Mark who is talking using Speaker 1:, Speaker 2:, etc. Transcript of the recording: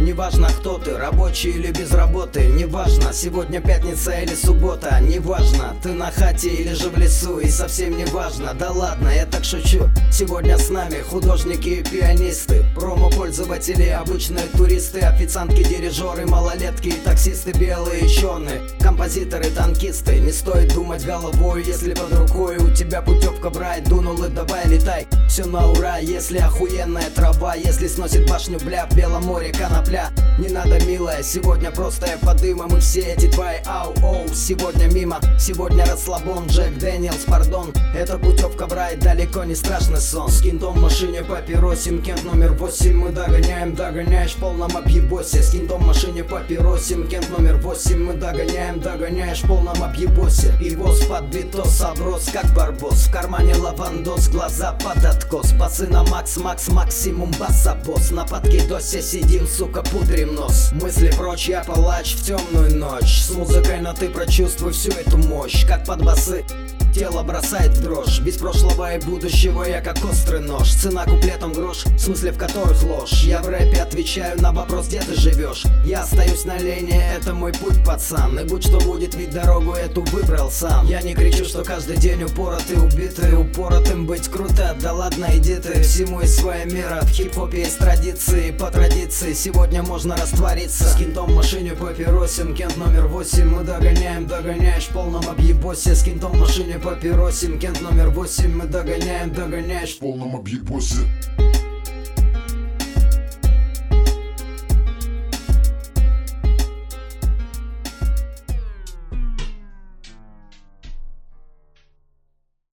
Speaker 1: Неважно кто ты, рабочий или без работы Неважно, сегодня пятница или суббота Неважно, ты на хате или же в лесу И совсем не важно, да ладно, я так шучу Сегодня с нами художники и пианисты Промо-пользователи, обычные туристы Официантки, дирижеры, малолетки таксисты Белые черные, композиторы, танкисты. Не стоит думать головой, если под рукой У тебя путевка брать, дунул и давай летай. Все на ура, если охуенная трава Если сносит башню бля в Белом море конопля. Не надо, милая, сегодня просто я подымом И все эти твои ау-оу сегодня мимо. Сегодня расслабон, Джек Дэниелс, пардон. Это путевка в далеко не страшный сон. Скин дом в машине папиросим, кент номер восемь Мы догоняем, догоняешь в полном объебосе. Скин дом в машине папиросим, кент номер восемь. Мы догоняем, догоняешь в полном объебосе. И воз под битос, оброс как барбос. В кармане лавандос, глаза под откос. Басы на макс, макс, максимум баса босс На подкидосе сидим, сука, пудрим нос. Мысли прочь, я палач в темную ночь. С музыкой, но ты прочувствуй всю эту мощь. Как под басы Тело бросает в дрожь. Без прошлого и будущего я как острый нож. Цена куплетом грош, в смысле в которых ложь. Я в рэпе отвечаю на вопрос, где ты живешь. Я остаюсь на линии, это мой путь, пацан. И будь что будет, ведь дорогу эту выбрал сам. Я не кричу, что каждый день упоротый, убитый Упоротым быть круто, да ладно, иди ты. Всему есть своя мера, в хип-хопе есть традиции По традиции. Сегодня можно раствориться. С кентом в машине папиросим, кент номер восемь. Мы догоняем, догоняешь в полном объебосе. С кентом в машине папиросим, кент номер восемь Мы догоняем, догоняешь
Speaker 2: в полном объебосе